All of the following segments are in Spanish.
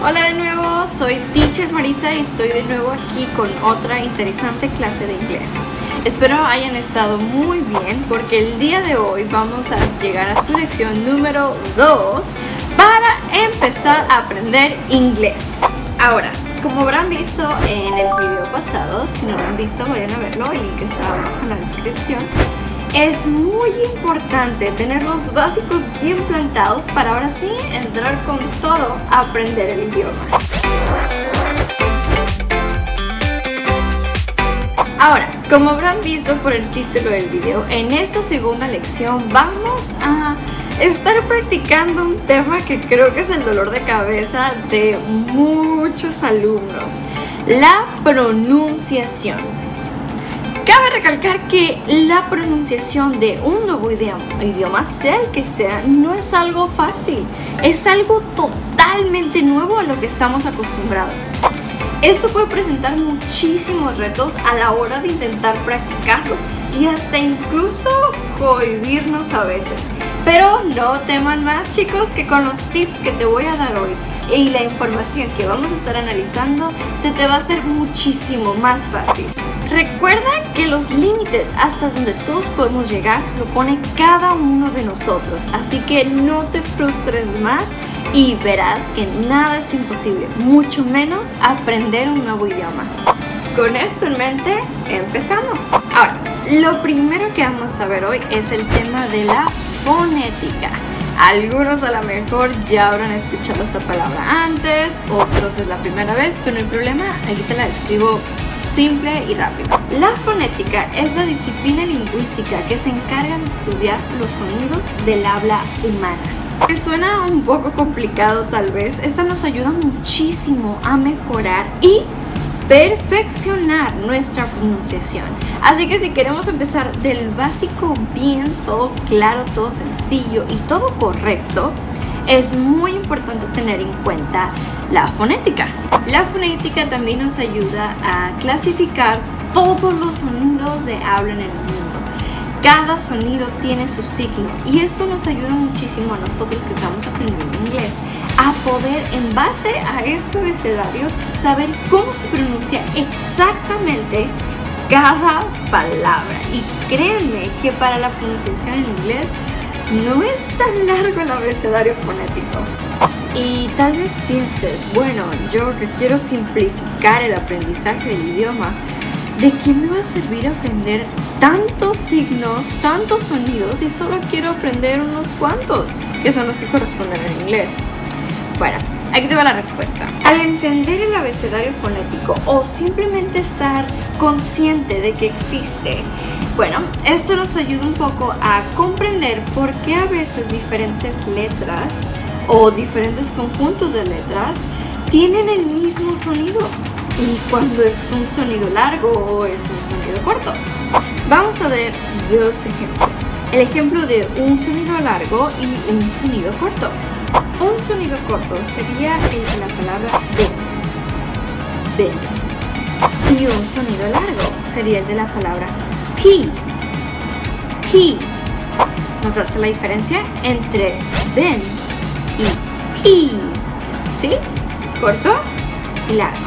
Hola de nuevo, soy Teacher Marisa y estoy de nuevo aquí con otra interesante clase de inglés. Espero hayan estado muy bien porque el día de hoy vamos a llegar a su lección número 2 para empezar a aprender inglés. Ahora, como habrán visto en el video pasado, si no lo han visto vayan a verlo, el link está abajo en la descripción. Es muy importante tener los básicos bien plantados para ahora sí entrar con todo a aprender el idioma. Ahora, como habrán visto por el título del video, en esta segunda lección vamos a estar practicando un tema que creo que es el dolor de cabeza de muchos alumnos, la pronunciación. Cabe recalcar que la pronunciación de un nuevo idioma, sea el que sea, no es algo fácil, es algo totalmente nuevo a lo que estamos acostumbrados. Esto puede presentar muchísimos retos a la hora de intentar practicarlo y hasta incluso cohibirnos a veces. Pero no teman más chicos que con los tips que te voy a dar hoy y la información que vamos a estar analizando se te va a hacer muchísimo más fácil. Recuerda que los límites hasta donde todos podemos llegar lo pone cada uno de nosotros, así que no te frustres más y verás que nada es imposible, mucho menos aprender un nuevo idioma. Con esto en mente, empezamos. Ahora, lo primero que vamos a ver hoy es el tema de la fonética. Algunos a lo mejor ya habrán escuchado esta palabra antes, otros es la primera vez, pero no hay problema, aquí te la describo simple y rápido. La fonética es la disciplina lingüística que se encarga de estudiar los sonidos del habla humana. Que suena un poco complicado tal vez, esta nos ayuda muchísimo a mejorar y perfeccionar nuestra pronunciación. Así que si queremos empezar del básico bien, todo claro, todo sencillo y todo correcto, es muy importante tener en cuenta la fonética. La fonética también nos ayuda a clasificar todos los sonidos de habla en el mundo. Cada sonido tiene su signo y esto nos ayuda muchísimo a nosotros que estamos aprendiendo inglés a poder en base a este abecedario saber cómo se pronuncia exactamente cada palabra. Y créanme que para la pronunciación en inglés no es tan largo el abecedario fonético. Y tal vez pienses, bueno, yo que quiero simplificar el aprendizaje del idioma, ¿de qué me va a servir aprender tantos signos, tantos sonidos y solo quiero aprender unos cuantos, que son los que corresponden en inglés? Bueno, aquí te va la respuesta. Al entender el abecedario fonético o simplemente estar consciente de que existe, bueno, esto nos ayuda un poco a comprender por qué a veces diferentes letras o diferentes conjuntos de letras tienen el mismo sonido y cuando es un sonido largo o es un sonido corto. Vamos a ver dos ejemplos. El ejemplo de un sonido largo y un sonido corto. Un sonido corto sería el de la palabra de. De. Y un sonido largo sería el de la palabra P. P. ¿Notaste la diferencia entre then y P? ¿Sí? Corto y largo.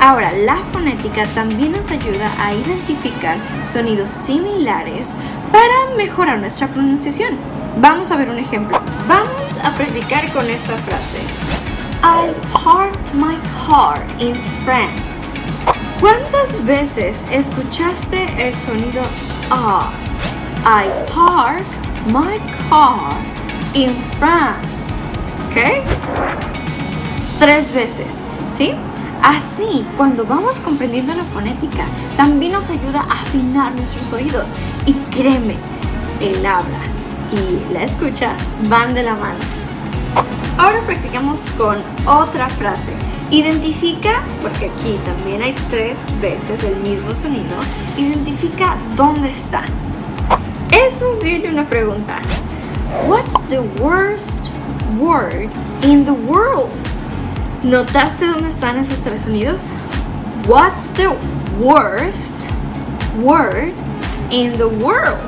Ahora, la fonética también nos ayuda a identificar sonidos similares para mejorar nuestra pronunciación. Vamos a ver un ejemplo. Vamos a practicar con esta frase. I parked my car in France. ¿Cuántas veces escuchaste el sonido A? I park my car in France. ¿Ok? Tres veces. ¿Sí? Así, cuando vamos comprendiendo la fonética, también nos ayuda a afinar nuestros oídos. Y créeme, el habla y la escucha van de la mano. Ahora practicamos con otra frase. Identifica, porque aquí también hay tres veces el mismo sonido, identifica dónde está. Es más una pregunta. What's the worst word in the world? ¿Notaste dónde están esos tres sonidos? What's the worst word in the world?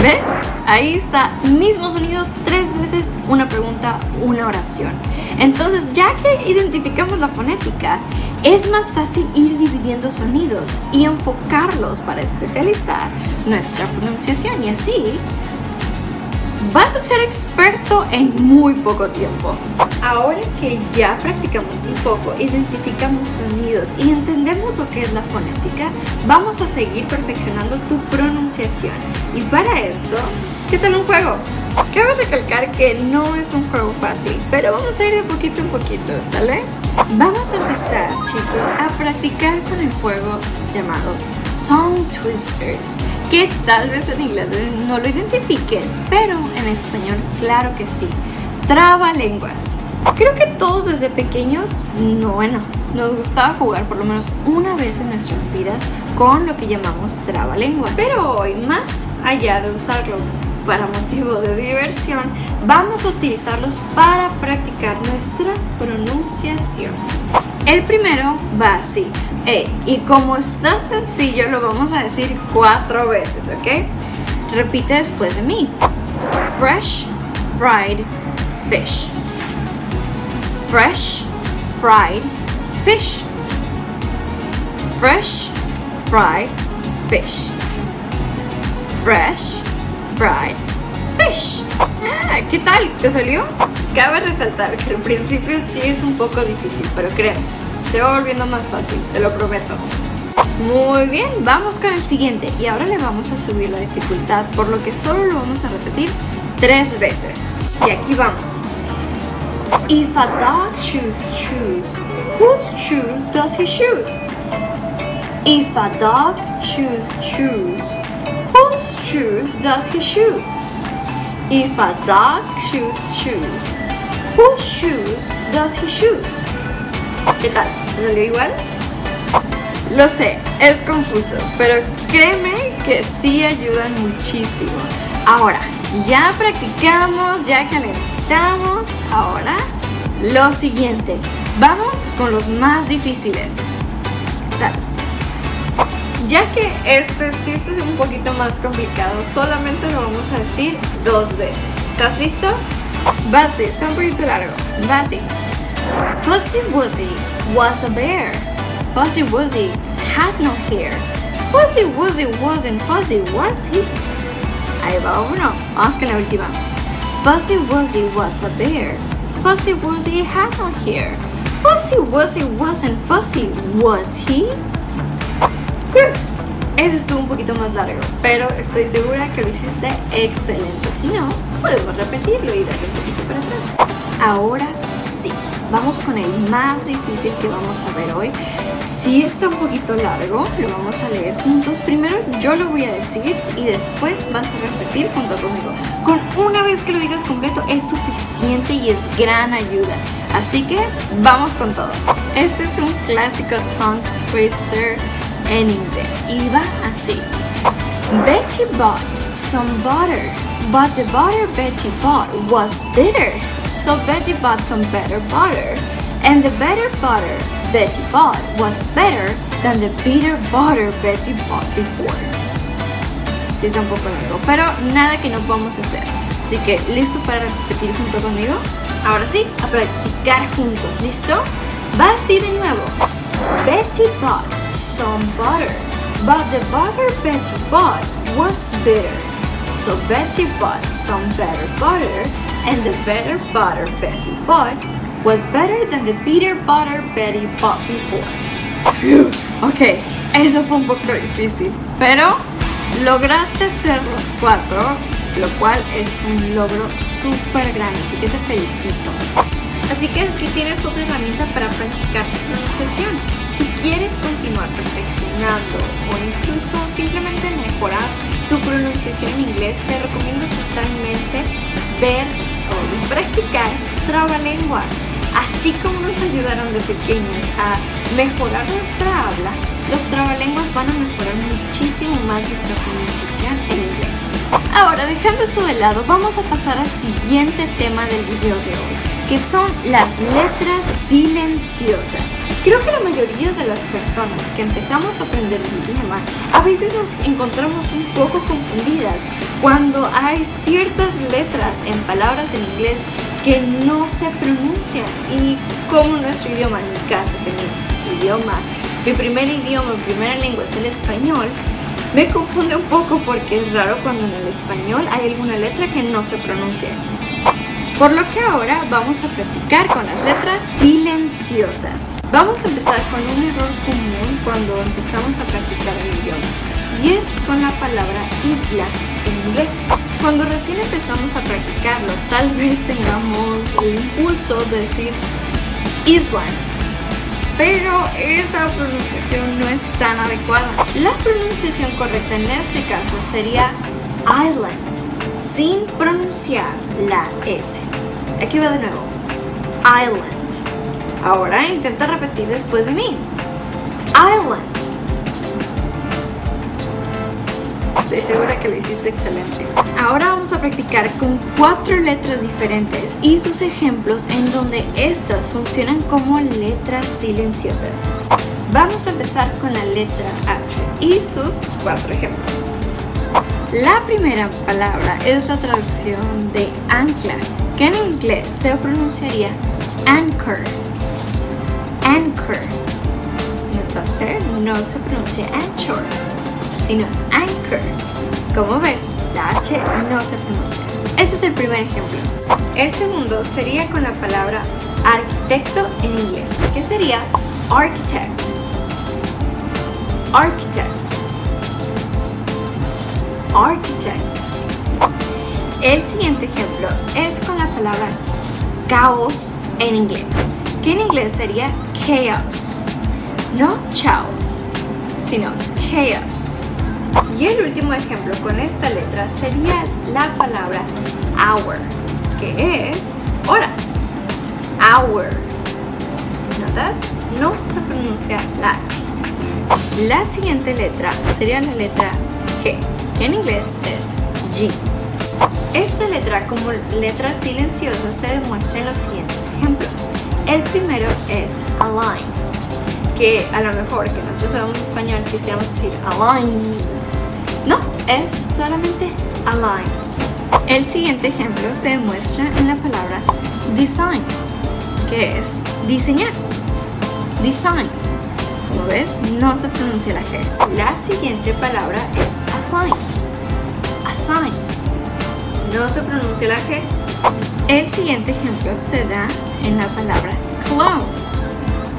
¿Ves? Ahí está, mismo sonido, tres veces, una pregunta, una oración. Entonces, ya que identificamos la fonética, es más fácil ir dividiendo sonidos y enfocarlos para especializar nuestra pronunciación y así vas a ser experto en muy poco tiempo. Ahora que ya practicamos un poco, identificamos sonidos y entendemos lo que es la fonética, vamos a seguir perfeccionando tu pronunciación. Y para esto, ¿qué tal un juego? Cabe recalcar que no es un juego fácil, pero vamos a ir de poquito en poquito, ¿sale? Vamos a empezar, chicos, a practicar con el juego llamado Tongue Twisters, que tal vez en inglés no lo identifiques, pero en español claro que sí. Traba lenguas. Creo que todos desde pequeños, no, bueno, nos gustaba jugar por lo menos una vez en nuestras vidas con lo que llamamos trabalenguas. Pero hoy, más allá de usarlo para motivo de diversión, vamos a utilizarlos para practicar nuestra pronunciación. El primero va así. y como está sencillo, lo vamos a decir cuatro veces, ¿ok? Repite después de mí. Fresh fried fish. Fresh fried fish. Fresh fried fish. Fresh fried fish. Ah, ¿Qué tal? ¿Te salió? Cabe resaltar que al principio sí es un poco difícil, pero créeme, se va volviendo más fácil, te lo prometo. Muy bien, vamos con el siguiente y ahora le vamos a subir la dificultad, por lo que solo lo vamos a repetir tres veces. Y aquí vamos. If a dog chews shoes, whose shoes does he choose? If a dog chews shoes, whose shoes does he choose? If a dog chews shoes, whose shoes does he choose? ¿Qué tal? ¿Salió igual? Lo sé, es confuso, pero créeme que sí ayudan muchísimo. Ahora, ya practicamos, ya calentamos. Ahora, lo siguiente. Vamos con los más difíciles. Ya que este sí es un poquito más complicado, solamente lo vamos a decir dos veces. ¿Estás listo? Va está un poquito largo. Va. Fuzzy Wuzzy was a bear. Fuzzy Wuzzy had no hair. Fuzzy Wuzzy wasn't fuzzy, was he? Ahí va uno. Vamos con la última. Fuzzy Wuzzy was a bear. Fuzzy Wuzzy had no hair. Fuzzy Wuzzy wasn't fuzzy, was he? Ese estuvo un poquito más largo, pero estoy segura que lo hiciste excelente. Si no, podemos repetirlo y darle un poquito para atrás. Ahora sí, vamos con el más difícil que vamos a ver hoy. Si está un poquito largo, lo vamos a leer juntos. Primero yo lo voy a decir y después vas a repetir junto conmigo. Con una vez que lo digas completo es suficiente y es gran ayuda. Así que vamos con todo. Este es un clásico tongue twister en inglés y va así. Betty bought some butter, but the butter Betty bought was bitter. So Betty bought some better butter, and the better butter Betty bought was better than the bitter butter Betty bought before. Sí, es un poco largo, pero nada que no podamos hacer. Así que, ¿listo para repetir junto conmigo? Ahora sí, a practicar juntos, ¿listo? Va así de nuevo. Betty bought some butter, but the butter Betty bought was bitter. So Betty bought some better butter, and the better butter Betty bought was better than the bitter butter Betty bought before. Ok, eso fue un poco difícil, pero lograste hacer los cuatro, lo cual es un logro súper grande, así que te felicito. Así que aquí tienes otra herramienta para practicar tu pronunciación. Quieres continuar perfeccionando o incluso simplemente mejorar tu pronunciación en inglés, te recomiendo totalmente ver o practicar trabalenguas. Así como nos ayudaron de pequeños a mejorar nuestra habla, los trabalenguas van a mejorar muchísimo más nuestra pronunciación en inglés. Ahora, dejando eso de lado, vamos a pasar al siguiente tema del video de hoy que son las letras silenciosas. Creo que la mayoría de las personas que empezamos a aprender el idioma a veces nos encontramos un poco confundidas cuando hay ciertas letras en palabras en inglés que no se pronuncian. Y como nuestro idioma, en mi caso, que mi idioma, mi primer idioma, mi primera lengua es el español, me confunde un poco porque es raro cuando en el español hay alguna letra que no se pronuncia. Por lo que ahora vamos a practicar con las letras silenciosas. Vamos a empezar con un error común cuando empezamos a practicar el idioma y es con la palabra isla en inglés. Cuando recién empezamos a practicarlo, tal vez tengamos el impulso de decir Island, pero esa pronunciación no es tan adecuada. La pronunciación correcta en este caso sería island, sin pronunciar la S. Aquí va de nuevo. Island. Ahora intenta repetir después de mí. Island. Estoy segura que lo hiciste excelente. Ahora vamos a practicar con cuatro letras diferentes y sus ejemplos en donde estas funcionan como letras silenciosas. Vamos a empezar con la letra H y sus cuatro ejemplos. La primera palabra es la traducción de ancla, que en inglés se pronunciaría anchor. Anchor. Entonces no se pronuncia anchor, sino anchor. Como ves, la H no se pronuncia. Ese es el primer ejemplo. El segundo sería con la palabra arquitecto en inglés, que sería architect. Architect. Architect. El siguiente ejemplo es con la palabra caos en inglés, que en inglés sería chaos. No chaos, sino chaos. Y el último ejemplo con esta letra sería la palabra hour, que es hora. Hour. ¿Notas? No se pronuncia la. La siguiente letra sería la letra G, que en inglés es G. Esta letra como letra silenciosa se demuestra en los siguientes ejemplos. El primero es align, que a lo mejor que nosotros sabemos español quisiéramos decir align. No, es solamente align. El siguiente ejemplo se demuestra en la palabra design, que es diseñar. Design. Como ves, no se pronuncia la G. La siguiente palabra es assign. Assign. No se pronuncia la G. El siguiente ejemplo se da en la palabra cologne,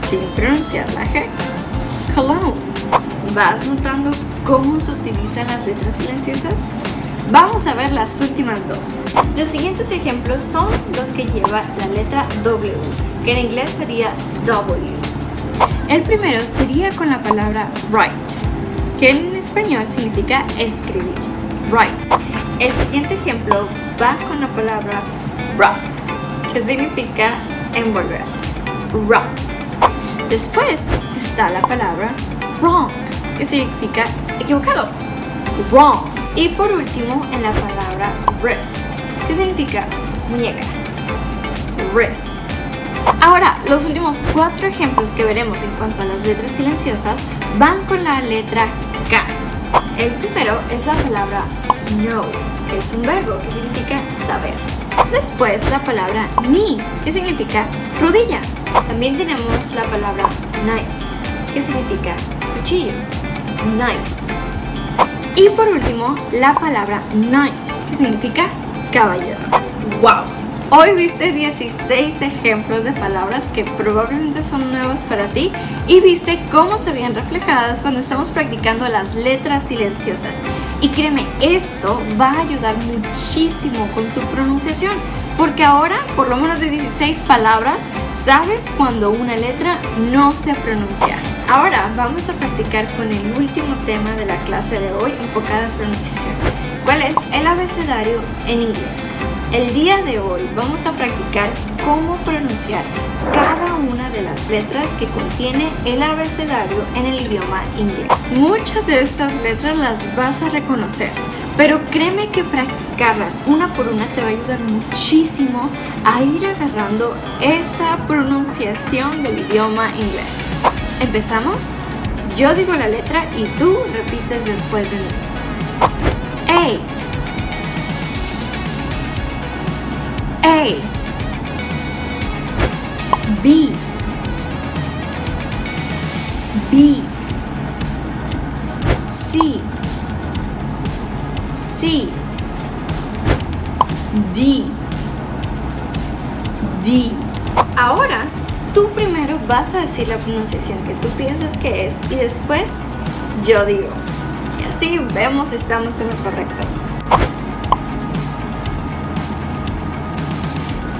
sin pronunciar la G. Cologne. ¿Vas notando cómo se utilizan las letras silenciosas? Vamos a ver las últimas dos. Los siguientes ejemplos son los que lleva la letra W, que en inglés sería W. El primero sería con la palabra write, que en español significa escribir. Write. El siguiente ejemplo va con la palabra wrap, que significa envolver. Wrap. Después está la palabra wrong, que significa equivocado. Wrong. Y por último, en la palabra wrist, que significa muñeca. Wrist. Ahora, los últimos cuatro ejemplos que veremos en cuanto a las letras silenciosas van con la letra El primero es la palabra know, que es un verbo que significa saber. Después la palabra knee, que significa rodilla. También tenemos la palabra knife, que significa cuchillo. Knife. Y por último, la palabra knight, que significa caballero. ¡Wow! Hoy viste 16 ejemplos de palabras que probablemente son nuevas para ti y viste cómo se veían reflejadas cuando estamos practicando las letras silenciosas. Y créeme, esto va a ayudar muchísimo con tu pronunciación, porque ahora, por lo menos de 16 palabras, sabes cuando una letra no se pronuncia. Ahora vamos a practicar con el último tema de la clase de hoy enfocada en pronunciación. ¿Cuál es el abecedario en inglés? El día de hoy vamos a practicar cómo pronunciar cada una de las letras que contiene el abecedario en el idioma inglés. Muchas de estas letras las vas a reconocer, pero créeme que practicarlas una por una te va a ayudar muchísimo a ir agarrando esa pronunciación del idioma inglés. ¿Empezamos? Yo digo la letra y tú repites después de mí. B. B. C. C. D. D. Ahora tú primero vas a decir la pronunciación que tú piensas que es y después yo digo. Y así vemos si estamos en lo correcto.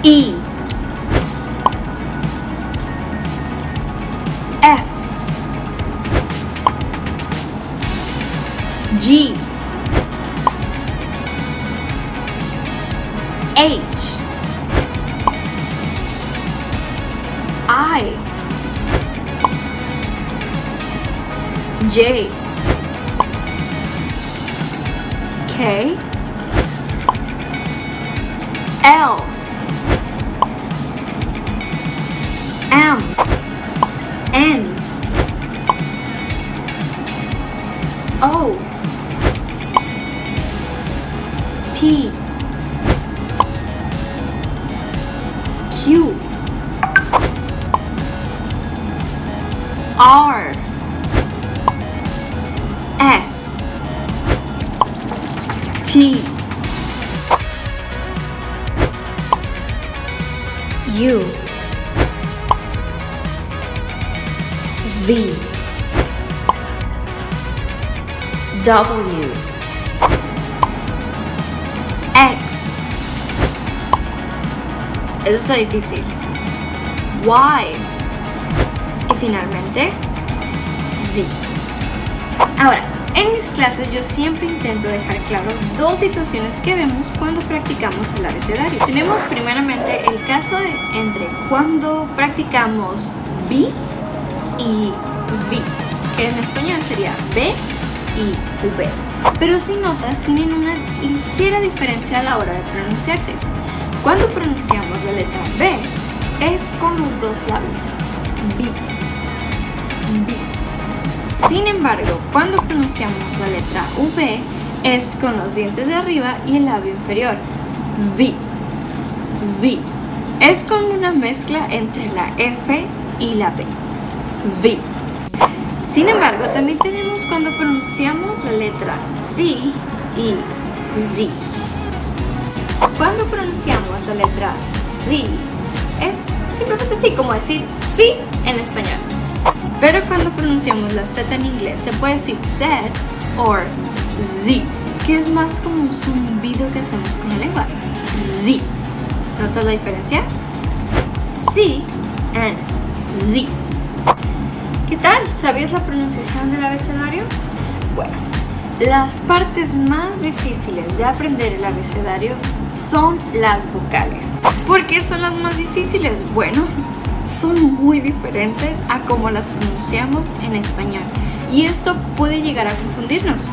E J. K. L. M. N. O U V. W. X. Eso está difícil. Y. Y finalmente Z. Ahora, clases yo siempre intento dejar claro dos situaciones que vemos cuando practicamos el abecedario. Tenemos primeramente el caso de entre cuando practicamos B y V, que en español sería B y V. Pero si notas, tienen una ligera diferencia a la hora de pronunciarse. Cuando pronunciamos la letra B, es con los dos labios. B. Sin embargo, cuando pronunciamos la letra V, es con los dientes de arriba y el labio inferior. V. V. Es como una mezcla entre la F y la B. V. Sin embargo, también tenemos cuando pronunciamos la letra C y Z. Cuando pronunciamos la letra Z, es simplemente así, como decir sí en español. Pero cuando pronunciamos la Z en inglés, se puede decir Z o Z, que es más como un zumbido que hacemos con la lengua. Z. ¿Notas la diferencia? C and Z. ¿Qué tal? ¿Sabías la pronunciación del abecedario? Bueno, las partes más difíciles de aprender el abecedario son las vocales. ¿Por qué son las más difíciles? Bueno, son muy diferentes a cómo las pronunciamos en español y esto puede llegar a confundirnos.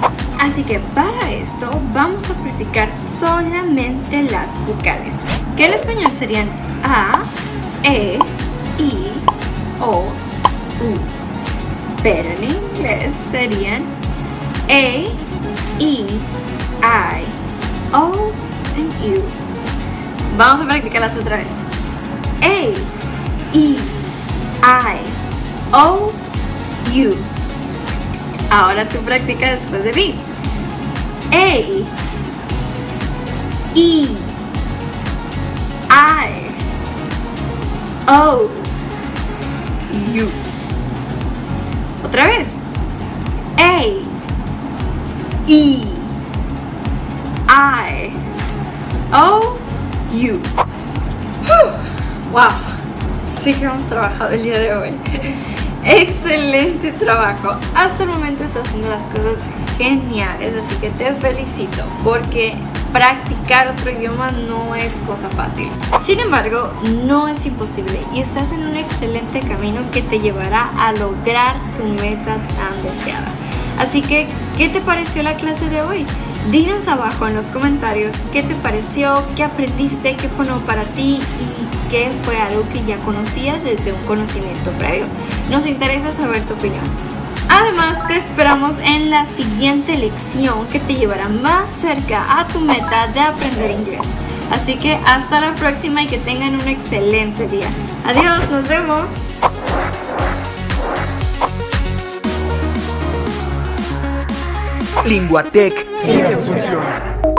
Así que para esto vamos a practicar solamente las vocales, que en español serían A, E, I, O, U. Pero en inglés serían A, E, I, O, and U. Vamos a practicarlas otra vez. A, E, I, O, U. Ahora tú practica después de mí. A, E, I, O, U. Otra vez. A, E, I, O, U. Wow, sí que hemos trabajado el día de hoy. Excelente trabajo. Hasta el momento estás haciendo las cosas geniales, así que te felicito porque practicar otro idioma no es cosa fácil. Sin embargo, no es imposible y estás en un excelente camino que te llevará a lograr tu meta tan deseada. Así que, ¿qué te pareció la clase de hoy? Dinos abajo en los comentarios qué te pareció, qué aprendiste, qué fue nuevo para ti y que fue algo que ya conocías desde un conocimiento previo. Nos interesa saber tu opinión. Además, te esperamos en la siguiente lección que te llevará más cerca a tu meta de aprender inglés. Así que hasta la próxima y que tengan un excelente día. Adiós, nos vemos. Linguatec siempre funciona.